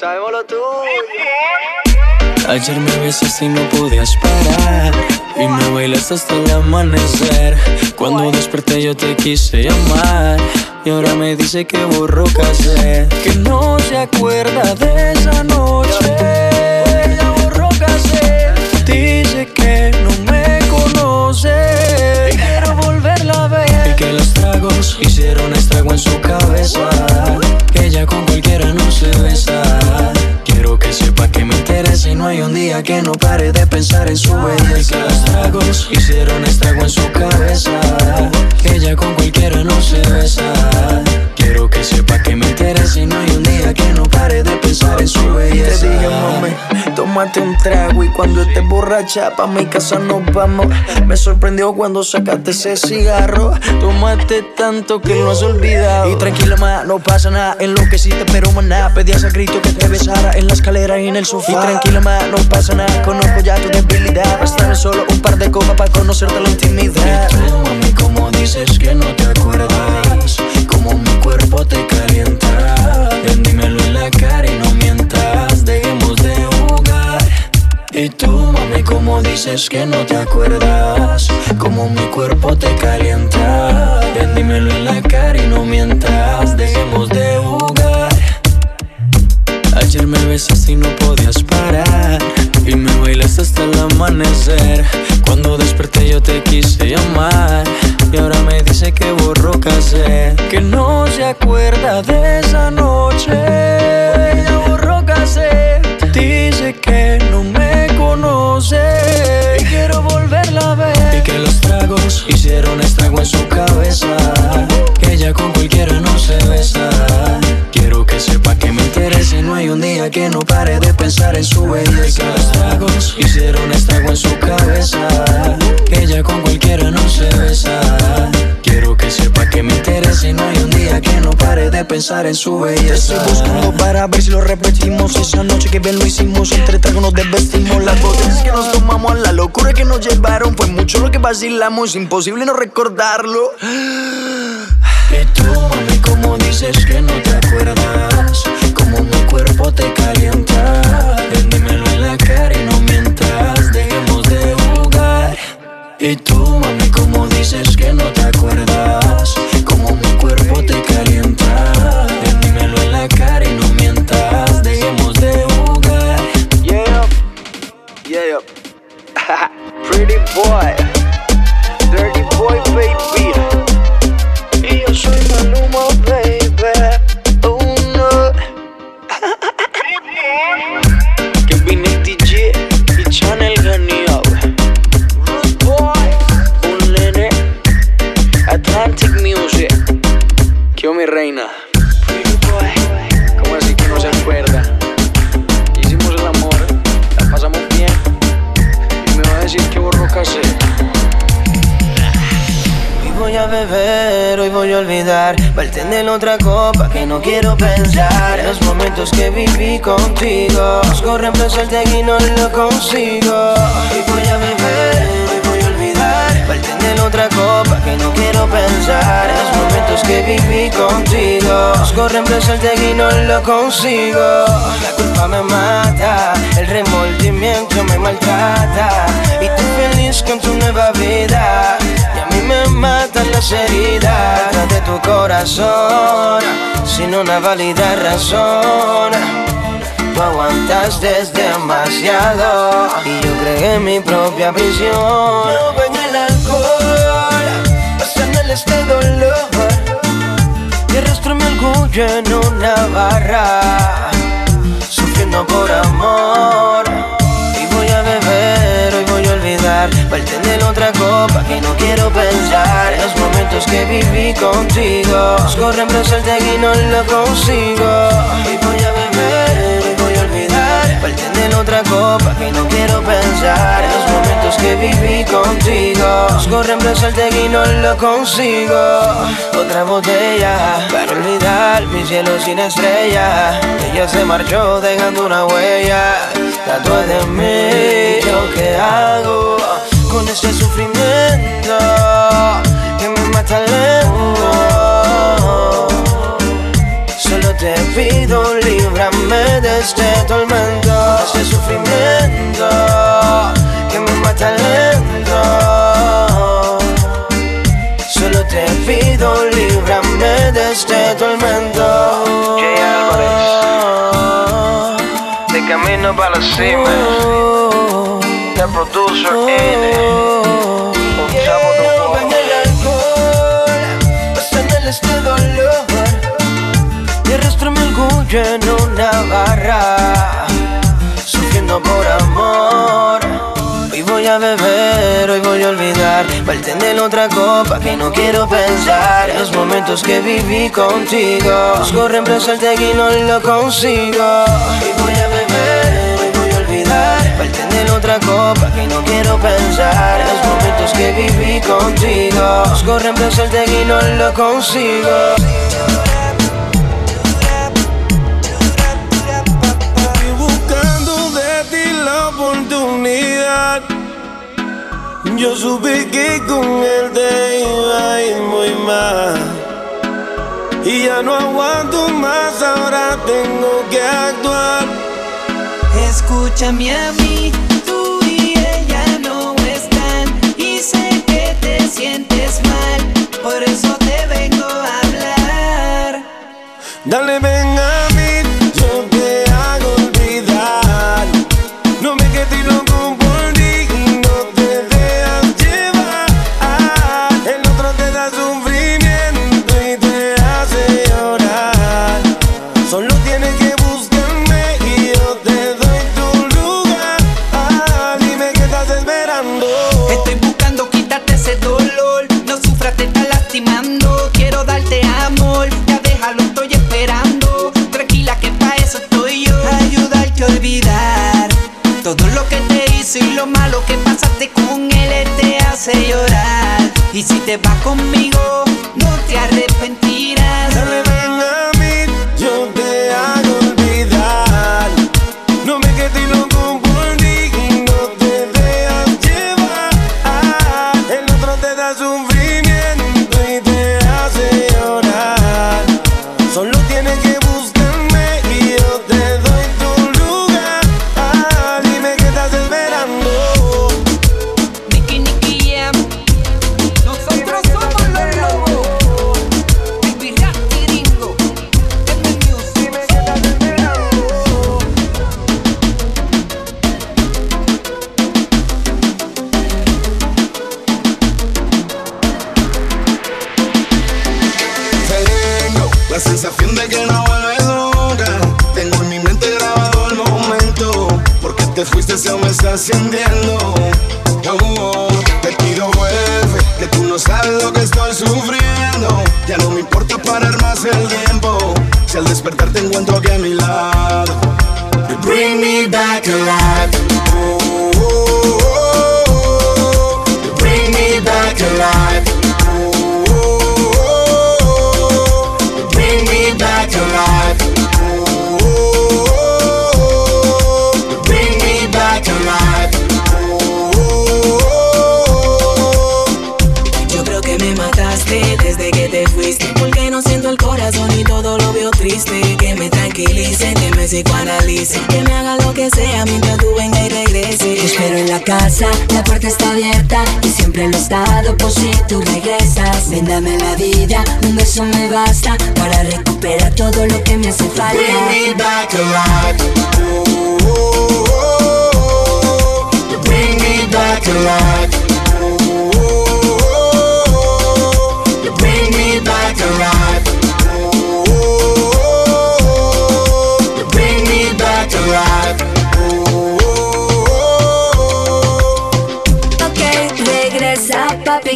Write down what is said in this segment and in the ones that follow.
sabemos lo tuyo. Ayer me besaste y no podías parar. Y me bailaste hasta el amanecer. Cuando desperté yo te quise llamar. Y ahora me dice que borró casé Que no se acuerda de esa noche estrago en su cabeza Que ella con cualquiera no se besa Quiero que sepa que me interesa y no hay un día que no pare de pensar en su belleza. Los tragos hicieron estrago en su cabeza. Que ella con cualquiera no se besa. Que sepa que me interesa y no hay un día que no pare de pensar en su belleza. Te dije, mami, tómate un trago y cuando estés borracha pa' mi casa nos vamos. Me sorprendió cuando sacaste ese cigarro. Tómate tanto que lo has olvidado. Y tranquila, ma, no pasa nada. Enloqueciste, pero maná. Pedías a grito que te besara en la escalera y en el sofá. Y tranquila, ma, no pasa nada. Conozco ya tu debilidad. Bastame solo un par de copas para conocerte la intimidad. Y tú, mami, como dices que no te acuerdas Como mi cuerpo te calienta. Ven, en la cara y no mientas. Dejemos de jugar. Y tú, mami, como dices que no te acuerdas Como mi cuerpo te calienta. Ven, en la cara y no mientas. Dejemos de jugar. Ayer me besaste y no podías parar. Y me bailaste hasta el amanecer. Cuando desperté yo te quise dice que borró casé Que no se acuerda de esa noche Ya borró casé Dice que no me conoce Y quiero volverla a ver Y que los tragos hicieron estrago en su cabeza Que ella con cualquiera no se besa Quiero que sepa que me interesa no hay un día que no pare de pensar en su belleza. Los tragos hicieron estrago en su cabeza. Que ella con cualquiera no se besa. Que me interesa y no hay un día que no pare de pensar en su belleza. estoy buscando para ver si lo repetimos. Esa noche que bien lo hicimos, entre tragos nos desvestimos. Las botellas que nos tomamos, la locura que nos llevaron. Fue mucho lo que vacilamos, imposible no recordarlo. Y tú, mami, como dices que no te acuerdas Como mi cuerpo te calienta dímelo en la cara y no mientas Dejemos de jugar Y tú, mami, a beber, hoy voy a olvidar. Bartender otra copa que no quiero pensar. En los momentos que viví contigo. Busco reemplazarte y no lo consigo. Hoy voy a beber, hoy voy a olvidar. Bartender otra copa que no quiero pensar. En los momentos que viví contigo. Busco reemplazarte y no lo consigo. La culpa me mata, el remordimiento me maltrata. Y tú feliz con tu nueva vida. a matan las heridas de tu corazón sin una válida razón. Tú aguantaste demasiado y yo creé mi propia prisión. No en el alcohol, pasando este dolor y arrastro mi orgullo en una barra, sufriendo por amor. Voy a olvidar, bartender otra copa que no quiero pensar. En los momentos que viví contigo, busco reemplazarte y no lo consigo. Y voy a beber, hoy voy a olvidar, bartender otra copa que no quiero pensar. En los momentos que viví contigo, busco reemplazarte y no lo consigo. Otra botella para olvidar mi cielo sin estrella. Ella se marchó dejando una huella. Tatué de mí, ¿yo qué hago con este sufrimiento que me mata lento? Solo te pido, líbrame de este tormento, camino para la cima, the producer N. Un chavo de Yeah, en el alcohol, pasando este dolor. Y arrastro mi orgullo en una barra, sufriendo por amor. Hoy voy a beber, hoy voy a olvidar. Bartender otra copa que no quiero pensar. Los momentos que viví contigo. Busco reemplazarte y no lo consigo. Hoy voy a voy a olvidar. Bartender otra copa que no quiero pensar. Los momentos que viví contigo. Busco reemplazarte y no lo consigo. Y buscando de ti la oportunidad. Yo supe que con él te iba a ir muy mal. Y ya no aguanto más, ahora tengo que actuar. Escúchame a mí, tú y ella no están y sé que te sientes mal, por eso te vengo a hablar. Dale, ven Vas conmigo, la puerta está abierta Y siempre lo he estado por si tú regresas Ven, dame la vida, un beso me basta Para recuperar todo lo que me hace falta Bring me back alive. Oh, oh, oh, bring me back alive.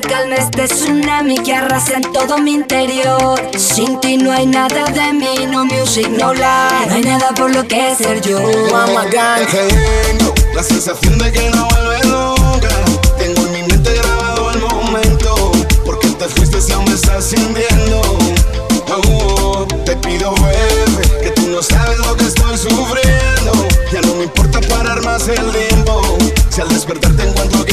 Calma este tsunami que arrasa en todo mi interior Sin ti no hay nada de mí, no music, no life No hay nada por lo que ser yo Mama Gang. Tengo la sensación de que no vuelves nunca. Tengo en mi mente grabado el momento. Porque te fuiste si aún me estás sintiendo. Oh, te pido vuelve, que tú no sabes lo que estoy sufriendo. Ya no me importa parar más el tiempo. Si al despertar te encuentro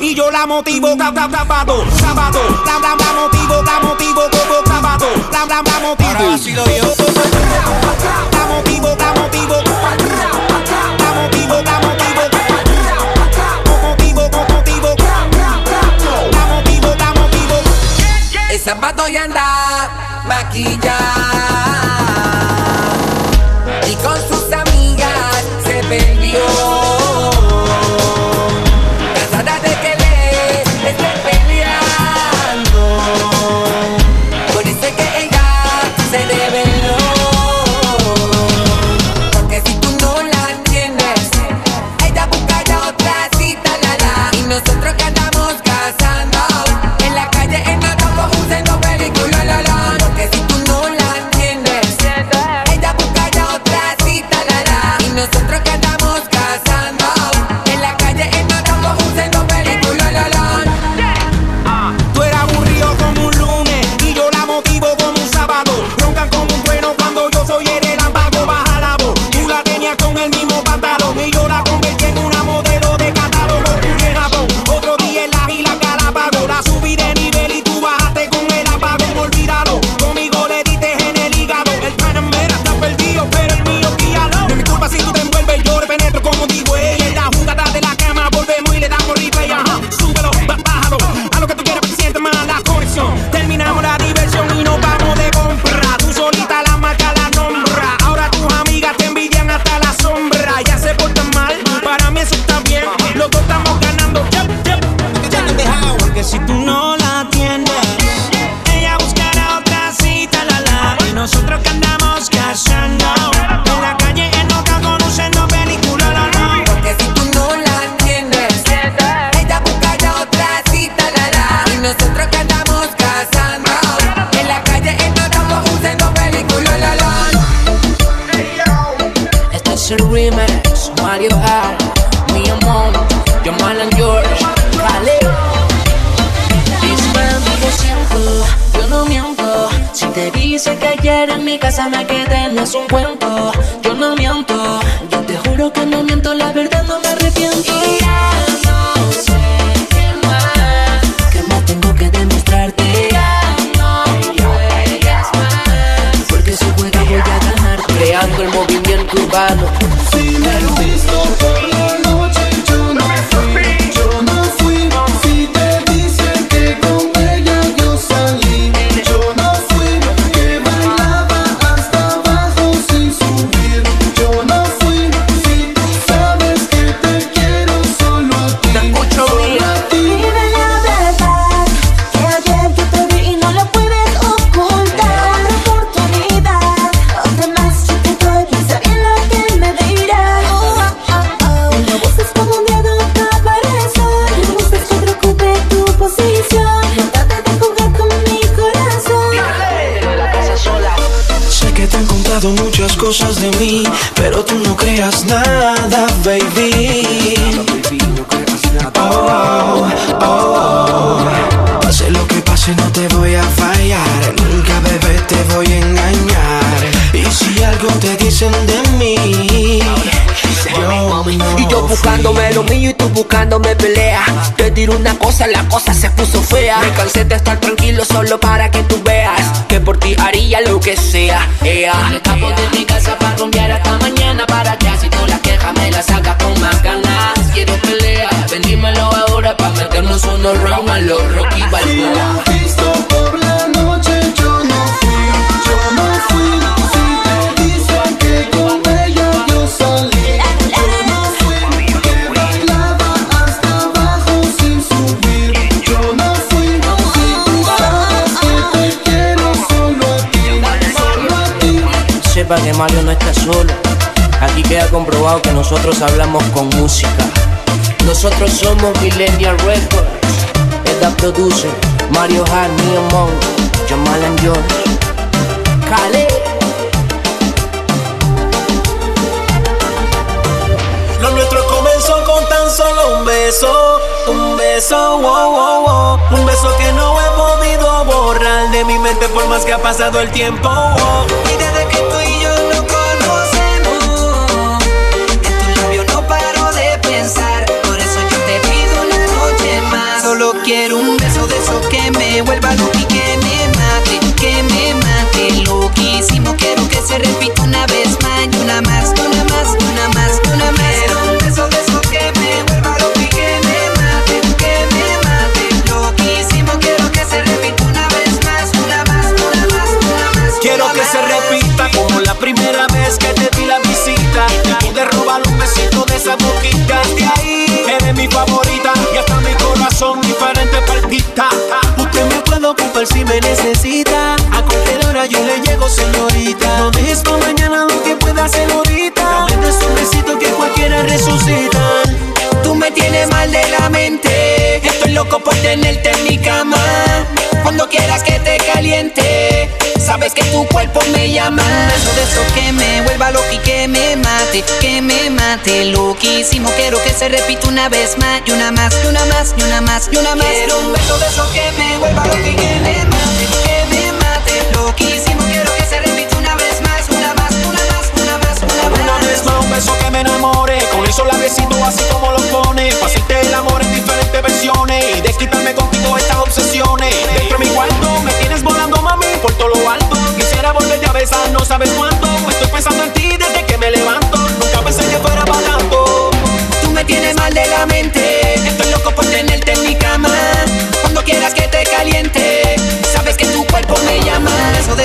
y yo la motivo zapato zapato la la la motivo la motivo como zapato la la la motivo. Así lo yo motivo motivo. La motivo la motivo. El zapato ya anda maquillado. siquiera en mi casa me quedé, no es un cuento. voy a engañar. Y si algo te dicen de mí, yo y yo buscándome lo mío y tú buscándome pelea. Te diré una cosa, la cosa se puso fea. Me cansé de estar tranquilo solo para que tú veas que por ti haría lo que sea. Ea. Me escapo de mi casa para rumbear hasta mañana para que así tú la quejas me la sacas con más ganas. Quiero pelea, vendímelo ahora para meternos unos rounds a los Rocky Balboa. que Mario no está solo. Aquí queda comprobado que nosotros hablamos con música. Nosotros somos Millennial Records. Esta produce Mario Hart, Neil Monk, Jamal and George. Khaled. Lo nuestro comenzó con tan solo un beso. Un beso, wow, wow, wow. Un beso que no he podido borrar de mi mente por más que ha pasado el tiempo. Quiero un beso de esos que me vuelva loco y que me mate, que me mate. Loquísimo, quiero que se repita una vez más, y una más, si me necesita. A cualquier hora yo le llego, señorita. No dejes pa' mañana lo que pueda hacer ahorita. Dame de esos besitos que cualquiera resucita. Tú me tienes mal de la mente. Estoy loco por tenerte en mi cama. Cuando quieras que te. Sabes que tu cuerpo me llama. Beso de esos que me vuelva loco y que me mate. Que me mate. Loquísimo. Quiero que se repita una vez más. Y una más, y una más, y una más, y una más. Quiero un beso de esos que me vuelva loco y que me mate. Que me mate. Loquísimo. Quiero que se repita una vez más. Una más, una más, una más, una más. Una vez más un beso que me enamore Con eso la besito así como lo pone Pa' hacerte el amor en diferentes versiones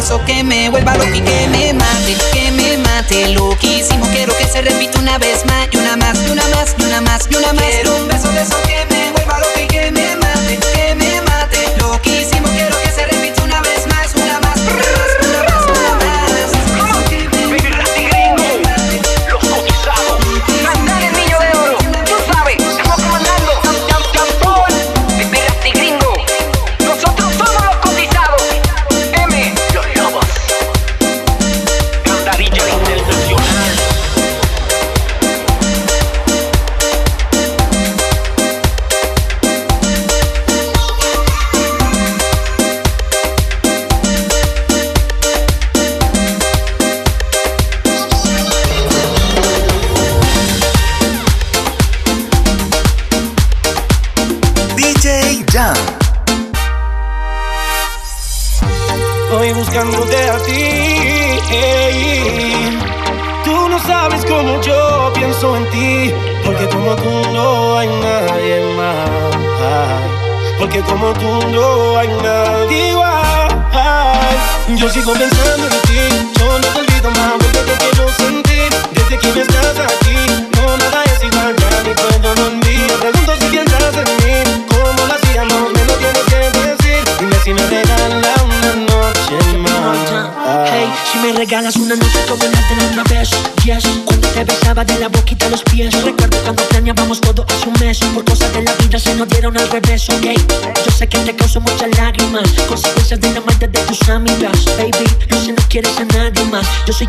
Que me vuelva loco y que me mate, que me mate. Loquísimo, quiero que se repita una vez más,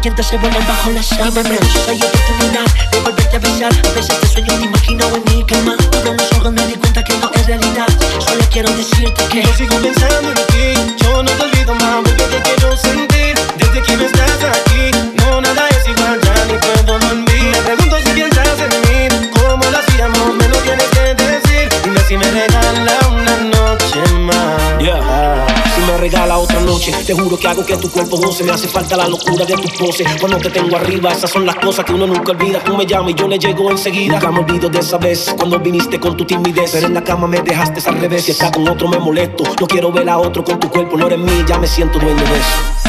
te hace volar bajo las sábanas hay Regala otra noche, te juro que hago que tu cuerpo goce. Me hace falta la locura de tu pose. Cuando te tengo arriba, esas son las cosas que uno nunca olvida. Tú me llamas y yo le llego enseguida. Nunca me olvido de esa vez cuando viniste con tu timidez. Pero en la cama me dejaste al revés. Si está con otro me molesto. No quiero ver a otro con tu cuerpo, no eres mí, ya me siento dueño de eso.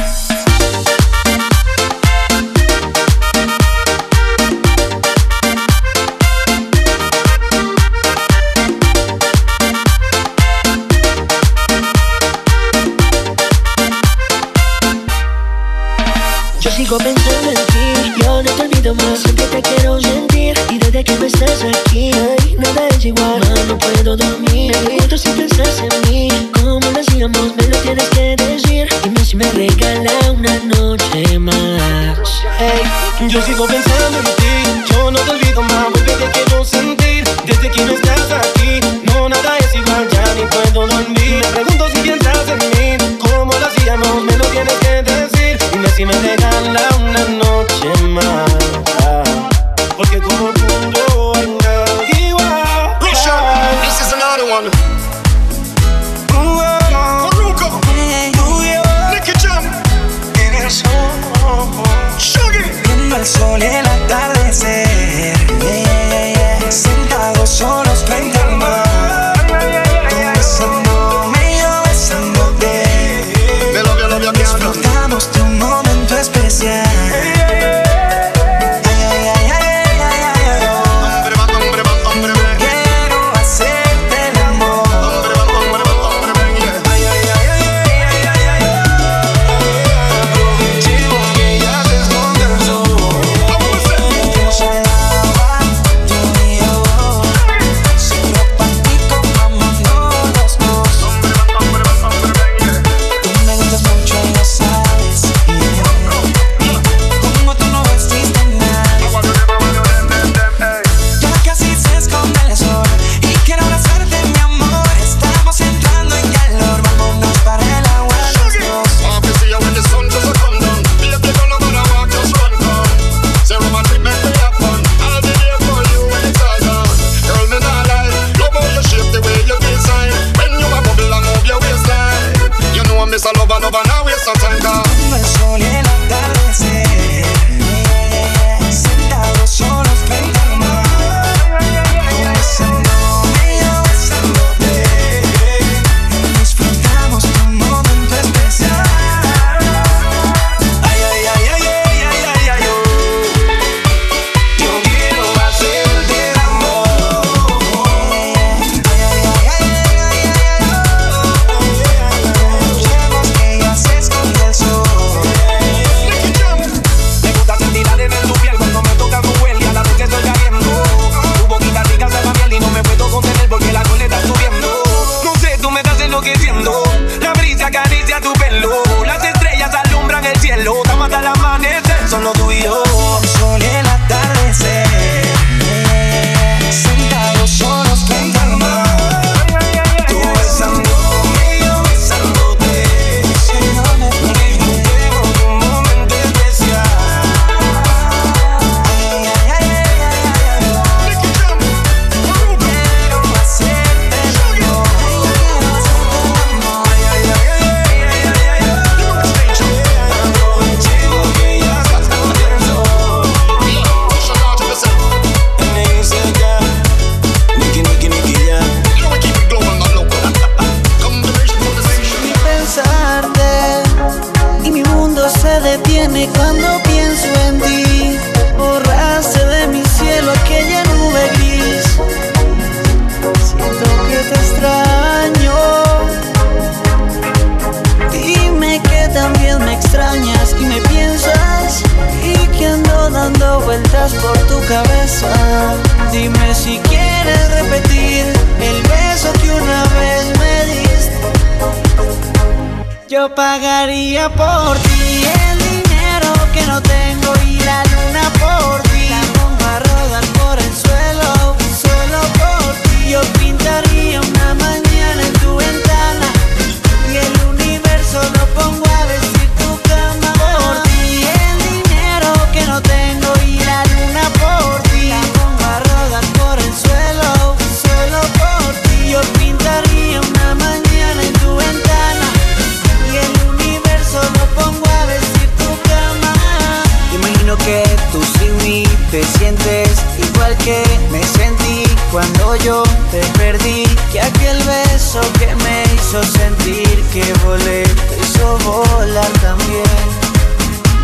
sentir que volé, te hizo volar también.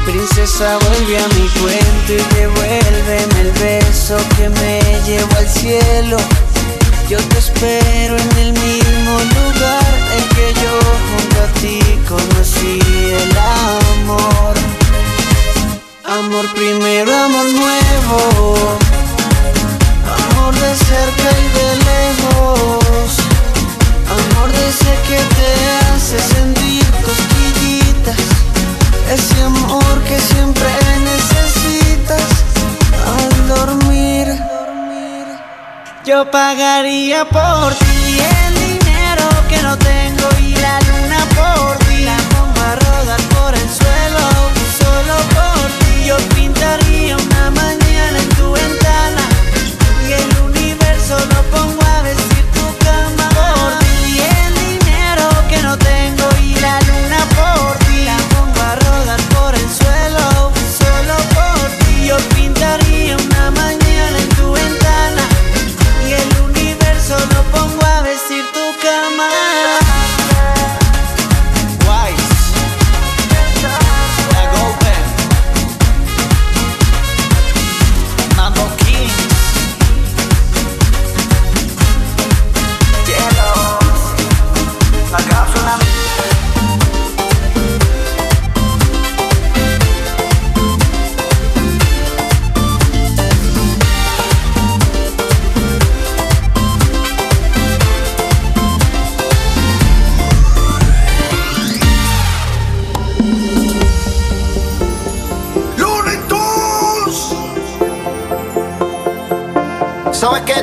Princesa vuelve a mi cuento y devuélveme el beso que me llevó al cielo. Yo te espero en el mismo lugar en que yo junto a ti conocí el amor. Amor primero, amor nuevo. Amor de cerca y de lejos. Amor de ese que te hace sentir cosquillitas. Ese amor que siempre necesitas. Al dormir Yo pagaría por ti.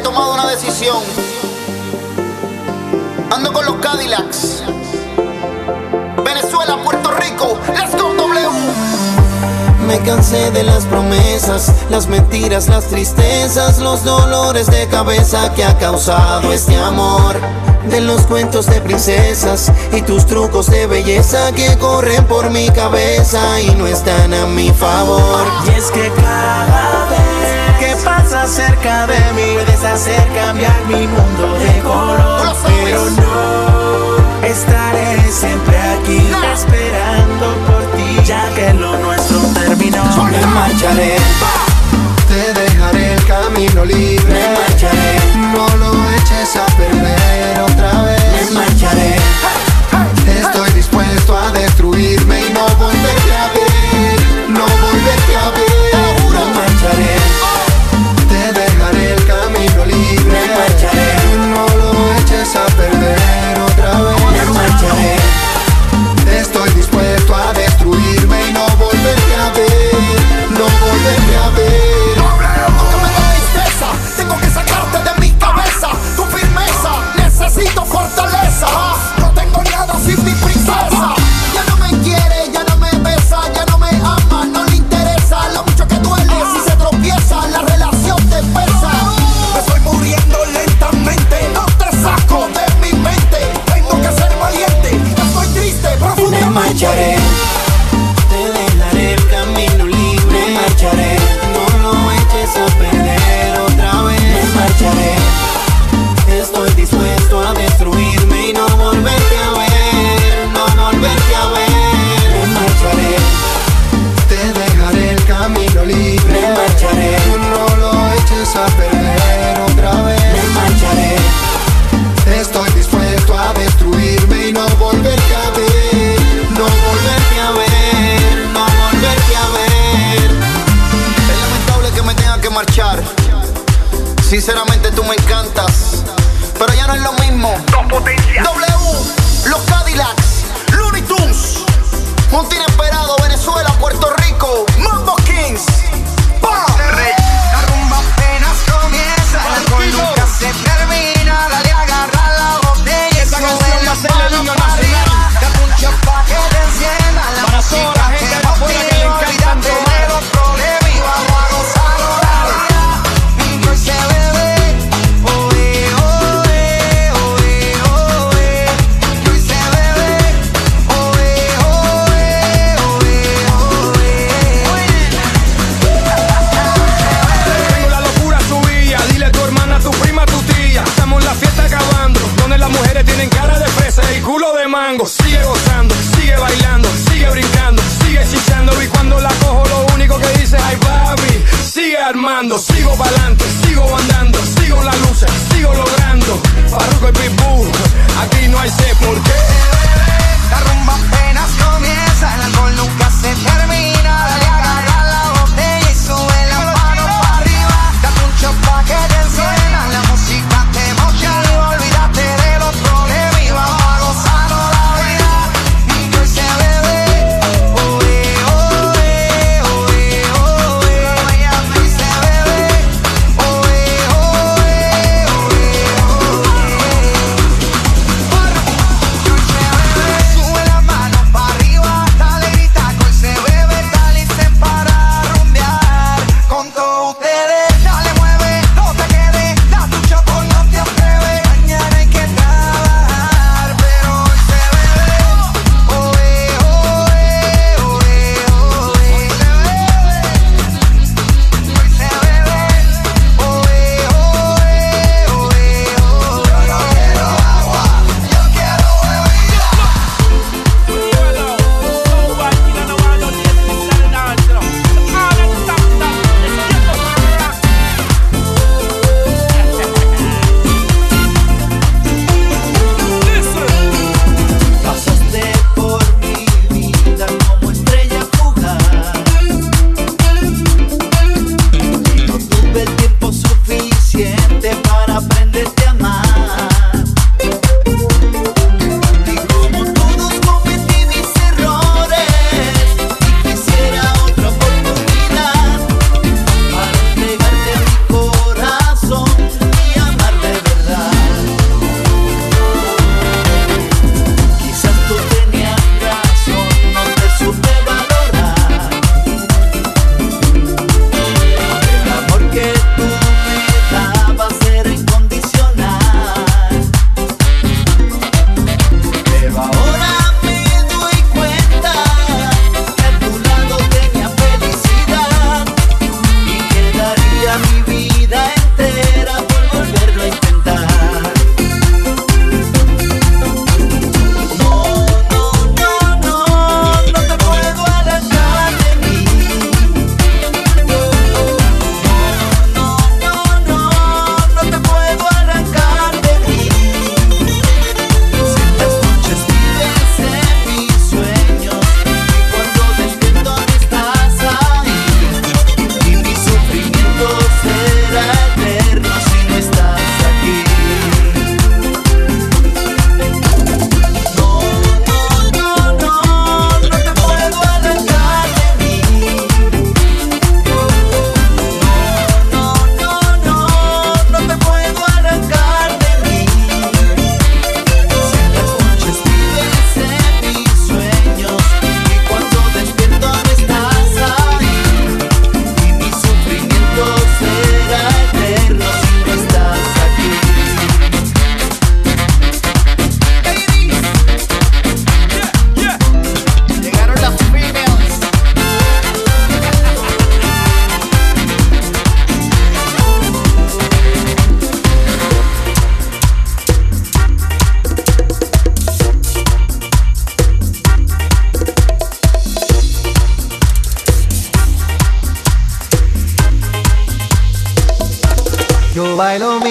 he tomado una decisión. Ando con los Cadillacs. Venezuela, Puerto Rico, let's go W. Me cansé de las promesas, las mentiras, las tristezas, los dolores de cabeza que ha causado este amor. De los cuentos de princesas y tus trucos de belleza que corren por mi cabeza y no están a mi favor. Y es que cada vez pasa cerca de mí Puedes hacer cambiar mi mundo de color. Pero no, estaré siempre aquí Esperando por ti Ya que lo nuestro terminó. Me marcharé. Te dejaré el camino libre. Me marcharé. No lo eches a perder otra vez. Me marcharé. Estoy dispuesto a destruirme.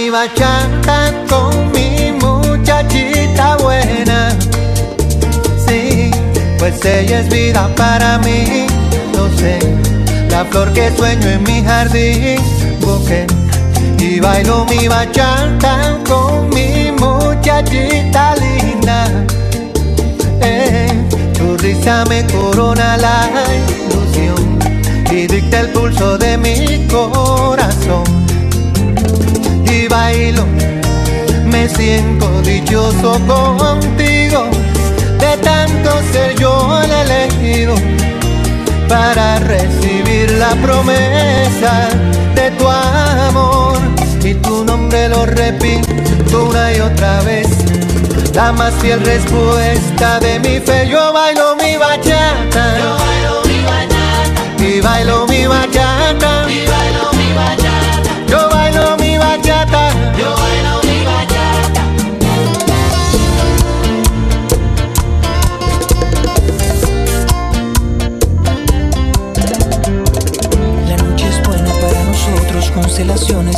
Mi bachata con mi muchachita buena. Sí, pues ella es vida para mí. No sé, la flor que sueño en mi jardín. Busqué y bailo mi bachata con mi muchachita linda. Eh, tu risa me corona la ilusión y dicta el pulso de mi corazón. Bailo, me siento dichoso contigo, de tanto ser yo el elegido para recibir la promesa de tu amor. Y tu nombre lo repito una y otra vez. La más fiel respuesta de mi fe. Yo bailo mi bachata. Yo bailo mi bachata. Y bailo mi bachata. Y bailo mi bachata.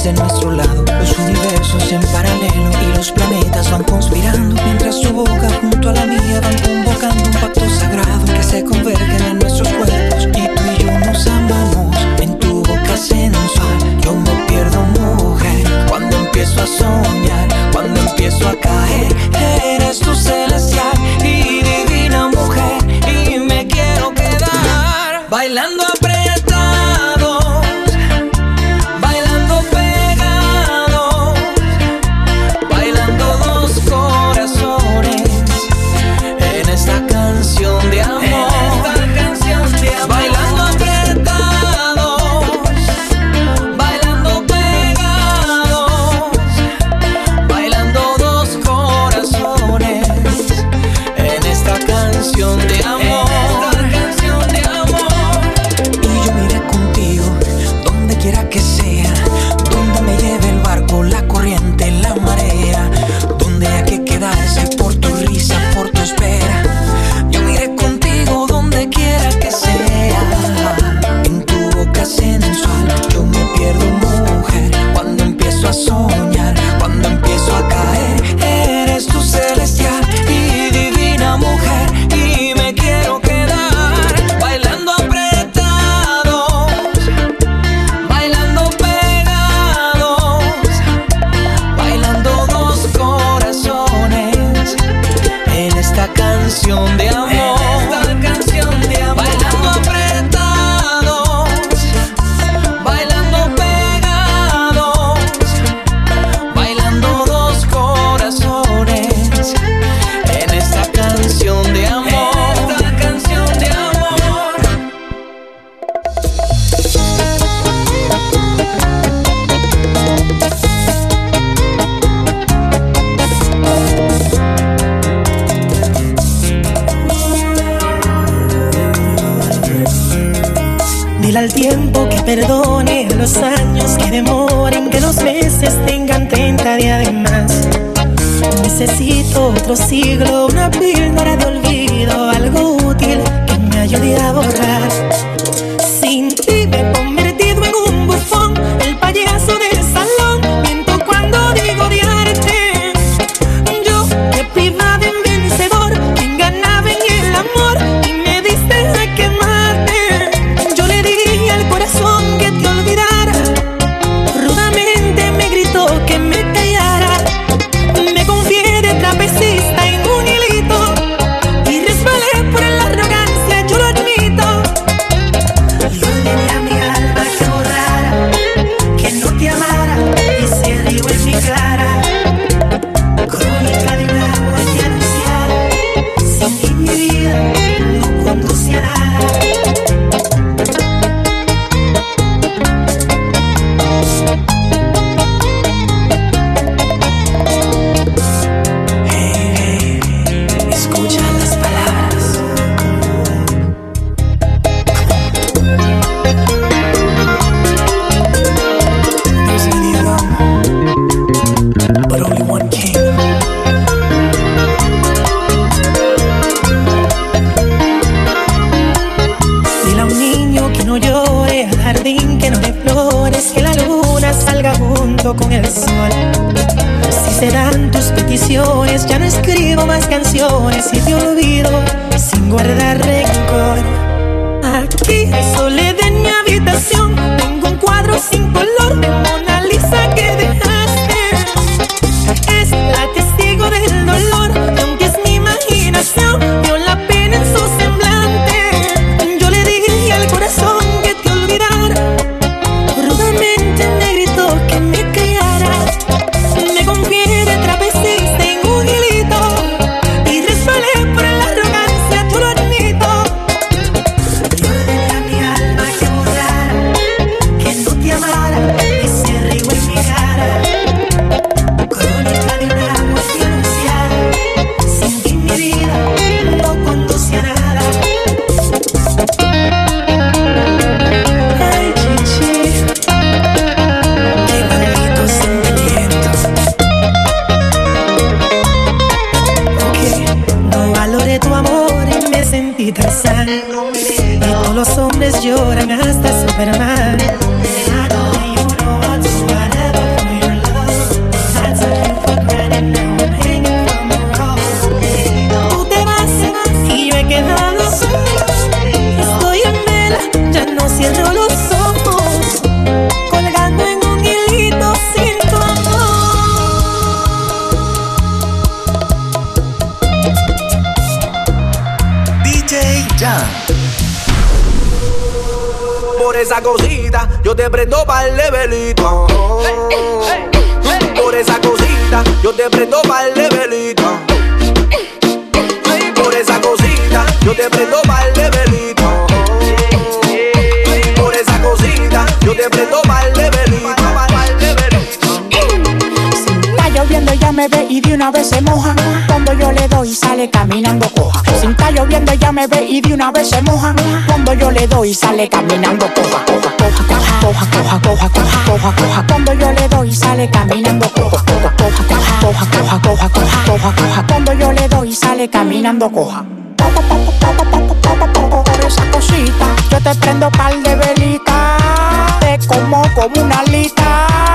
Constelaciones de nuestro lado, los universos en paralelo y los planetas van conspirando mientras su boca junto a la mía van convocando un pacto sagrado que se convergen en nuestros cuerpos y tú y yo nos amamos en tu boca sensual. Yo me al tiempo que perdone los años que demoren, que los meses tengan 30 días de más. Necesito otro siglo, una píldora de olvido, algo útil que me ayude a borrar. Sol. Si se dan tus peticiones, ya no escribo más canciones y te olvido sin guardar rencor. Aquí, al sole de mi habitación, tengo un cuadro sin color de Por esa cosita, yo te prendo pa'l de velita. Por esa cosita, yo te prendo pa'l de velita. Por esa cosita, yo te prendo pa'l y de una vez se moja. Cuando yo le doy, sale caminando coja. Si está lloviendo, ya me ve y de una vez se moja. Cuando yo le doy, sale caminando coja. Coja, coja, coja, coja, coja, coja, coja, coja. Cuando yo le doy, sale caminando. Coja, coja, coja, coja, coja, coja, coja, coja, coja. Cuando yo le doy, sale caminando coja. Por esa cosita, yo te prendo pal de velita. Te como como una alita.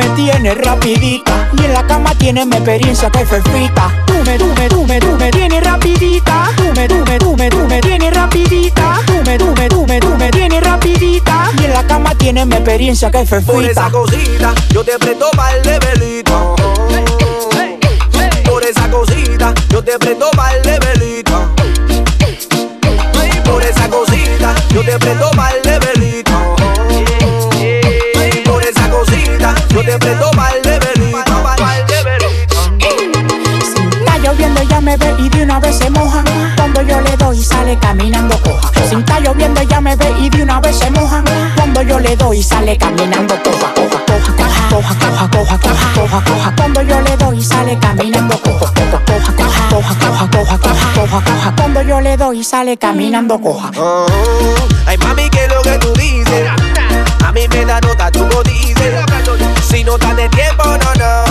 Me tienes rapidita y en la cama tienes mi experiencia que fefita. Tú me, tú me, tú me, tú me tienes rapidita. Tú me, tú me, tú me, tú me tienes rapidita. Tú me, tú me, tú me, tú me tienes rapidita y en la cama tienes mi experiencia que Por fefita. esa cosita, yo te prendo pa'l de velita. Por esa cosita, yo te prendo pa'l de velita. Por esa cosita, yo te prendo pa'l de velita. le prendo mal de. Si está lloviendo ya me ve y de una vez se moja. Cuando yo le doy sale caminando coja. Si está lloviendo ya me ve y de una vez se moja. Cuando yo le doy sale caminando coja. Coja, coja, coja, coja, coja, coja, coja, coja. Cuando yo le doy sale caminando coja. Coja, coja, coja, coja, coja, coja, coja, coja Cuando yo le doy sale caminando coja. Ay mami, que lo que tú dices. A mí me da nota, tú lo dices. Si no estás de tiempo, no, no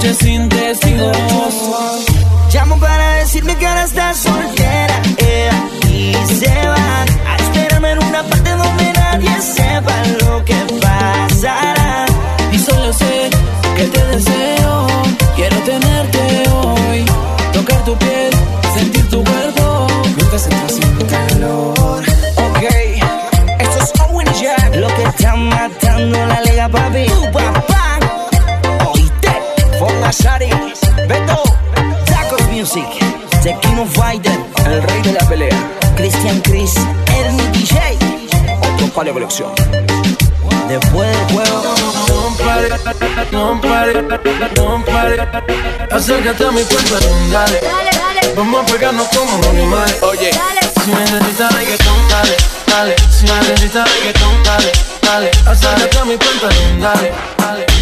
noche sin testigos. Llamo para decirme que ahora estás soltera eh, Y se van a esperarme en una parte donde nadie sepa lo que pasará Y solo sé que te deseo. Quiero tenerte hoy. Tocar tu piel, sentir tu cuerpo. Nunca se sin calor. Ok, esto es Owen Jack Lo que está matando la liga, papi Oíste, Shari Beto, Tacos Music Tequino Fighter, el rey de la pelea Christian Chris, Ernie DJ Otro palo de colección Después del juego No pare, no pare, no pare. Acércate a mi cuerpo, dale. Vamos a pegarnos como animales. Oye, si necesitas reggaetón, dale, dale. Si necesitas reggaetón, dale, dale. Acércate a mi cuerpo, dale, dale.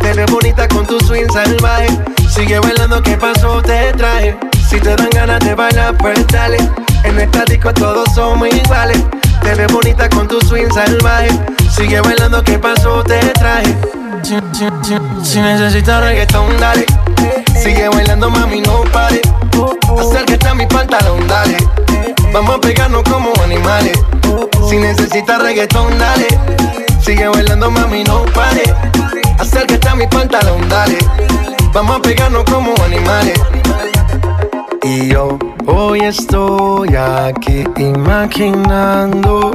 Te ves bonita con tu swing salvaje. Sigue bailando, ¿qué pasó? Te traje. Si te dan ganas de bailar, pues dale. En esta disco todos somos iguales. Te ves bonita con tu swing salvaje. Sigue bailando, ¿qué pasó? Te traje. Si, si, si, si necesitas reggaetón, dale. Sigue bailando, mami, no pare. Acércate a mi pantalón, dale. Vamos a pegarnos como animales. Si necesitas reggaetón, dale. Sigue bailando, mami, no pare. Acércate a mi pantalón, dale. Vamos a pegarnos como animales. Y yo hoy estoy aquí imaginando.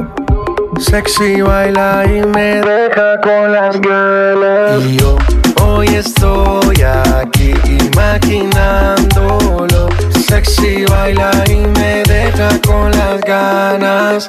Sexy baila y me deja con las ganas. Y yo hoy estoy aquí imaginándolo. Sexy baila y me deja con las ganas.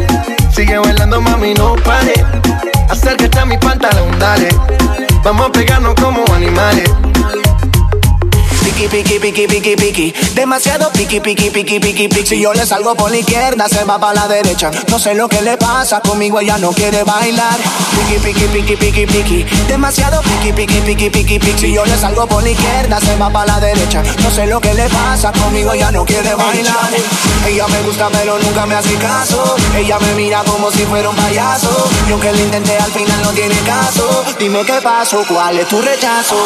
Sigue bailando, mami, no pare. Acércate a mi pantalón, dale. Vamos a pegarnos como animales. Piqui, piqui, piqui, piqui, piqui. Demasiado piqui, piqui, piqui, piqui, piqui. Si yo le salgo por la izquierda, se va para la derecha. No sé lo que le pasa, conmigo ella no quiere bailar. Piqui, piqui, piqui, piqui, piqui. Demasiado piqui, piqui, piqui, piqui, piqui. Si yo le salgo por la izquierda, se va para la derecha. No sé lo que le pasa, conmigo ella no quiere bailar. Ella me gusta, pero nunca me hace caso. Ella me mira como si fuera un payaso. Y aunque lo intenté, al final no tiene caso. Dime qué pasó, cuál es tu rechazo.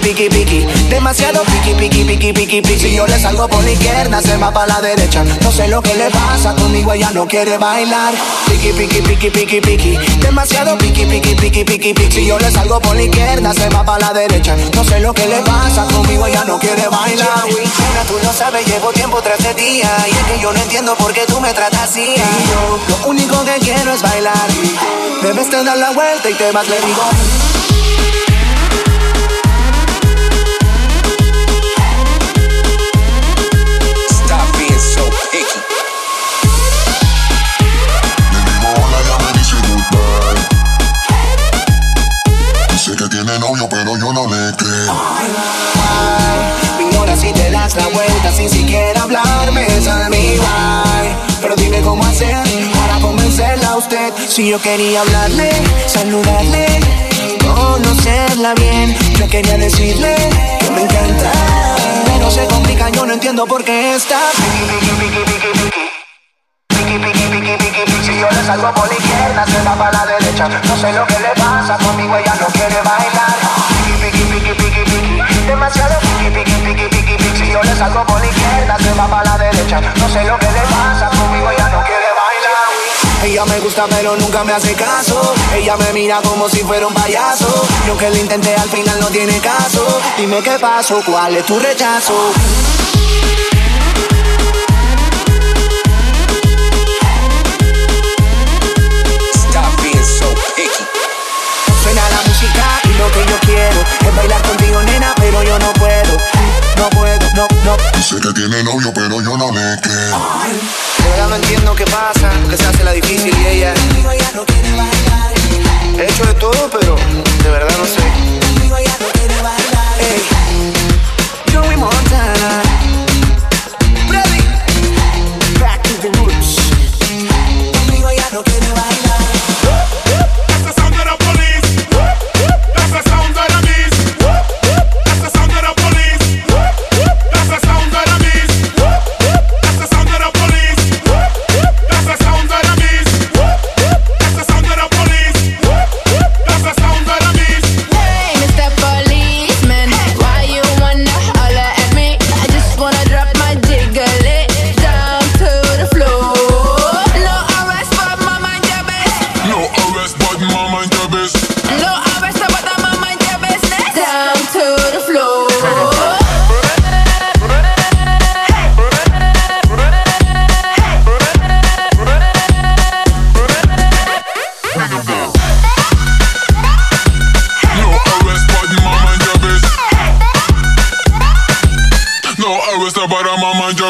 Piqui, piqui, piqui. Demasiado piqui, piqui, piqui, piqui, piqui. Si yo le salgo por la izquierda, se va para la derecha. No sé lo que le pasa, conmigo ella no quiere bailar. Piqui, piqui, piqui, piqui, piqui. Demasiado piqui, piqui, piqui, piqui, piqui. Si yo le salgo por la izquierda, se va para la derecha. No sé lo que le pasa, conmigo ella no quiere bailar. Nena, tú no sabes, llevo tiempo tras de día. Y es que yo no entiendo por qué tú me tratas así. Y yo, lo único que quiero es bailar. Debes te dar la vuelta y te vas, le digo. usted. Si yo quería hablarle, saludarle, conocerla bien. Yo quería decirle que me encanta, pero se complica, yo no entiendo por qué está. Si yo le salgo por la izquierda, se va para la derecha. No sé lo que le pasa, conmigo ella no quiere bailar. Piqui, piqui, piqui, piqui, demasiado piqui, piqui, piqui, piqui, piqui. Si yo le salgo por la izquierda, se va para la derecha. No sé lo que le pasa, conmigo ella no quiere ella me gusta pero nunca me hace caso. Ella me mira como si fuera un payaso. Y aunque lo intenté al final no tiene caso. Dime qué pasó, cuál es tu rechazo. Stop being so picky. Suena la música y lo que yo quiero es bailar contigo, nena, pero yo no puedo. No puedo no, no. Sé que tiene novio, pero yo no le creo. Ahora no entiendo qué pasa, que se hace la difícil y ella. He hecho de todo, pero de verdad no sé.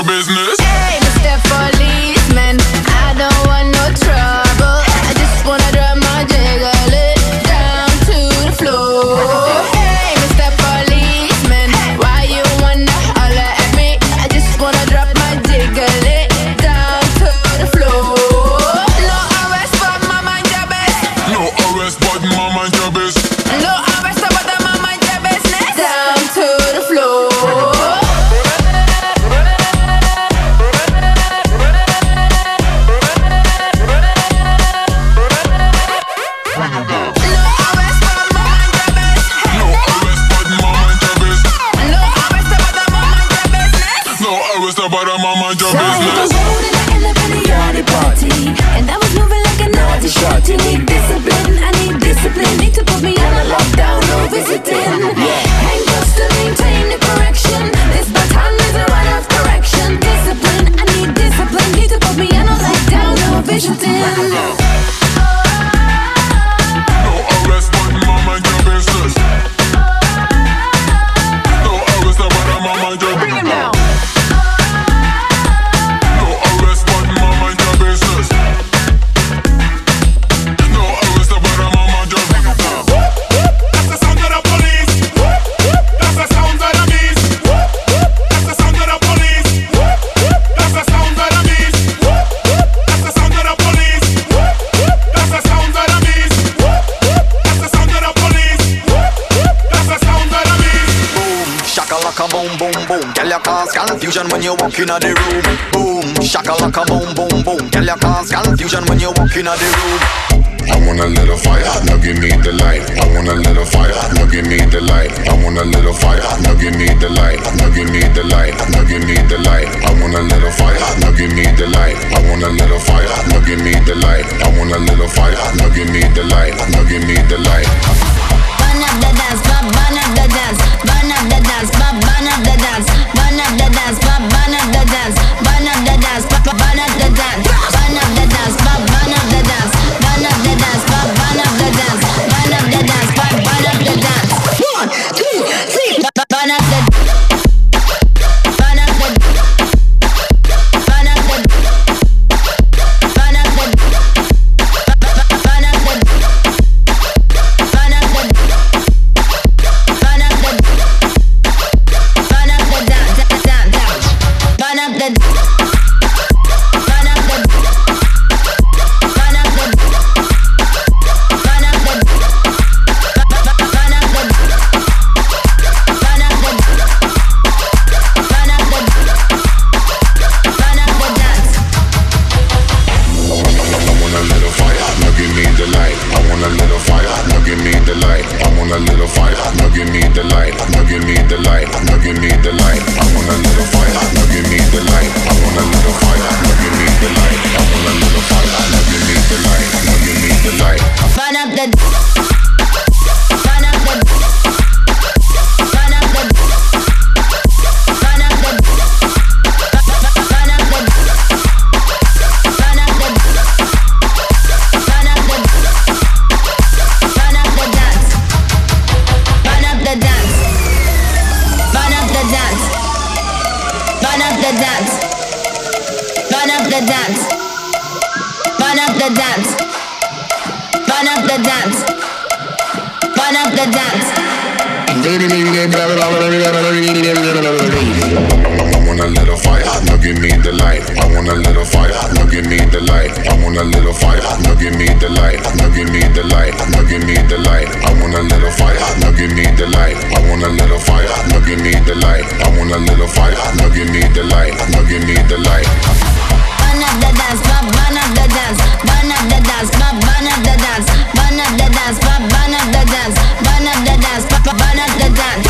business. Dance. Burn up the dance. Burn up the dance. Burn up the dance. I want a little fire, now give me the light. I want a little fire, now give me the light. I want a little fire, now give me the light. Now give me the light, now give me the light. I want a little fire, now give me the light. I want a little fire, now give me the light. I want a little fire, now give me the light. Now give me the light. Up the dance, bu- burn up the dance, burn up the dance, bu- burn up the dance, burn up the dance, bu- burn up the dance, burn up the dance, bu- burn up the dance,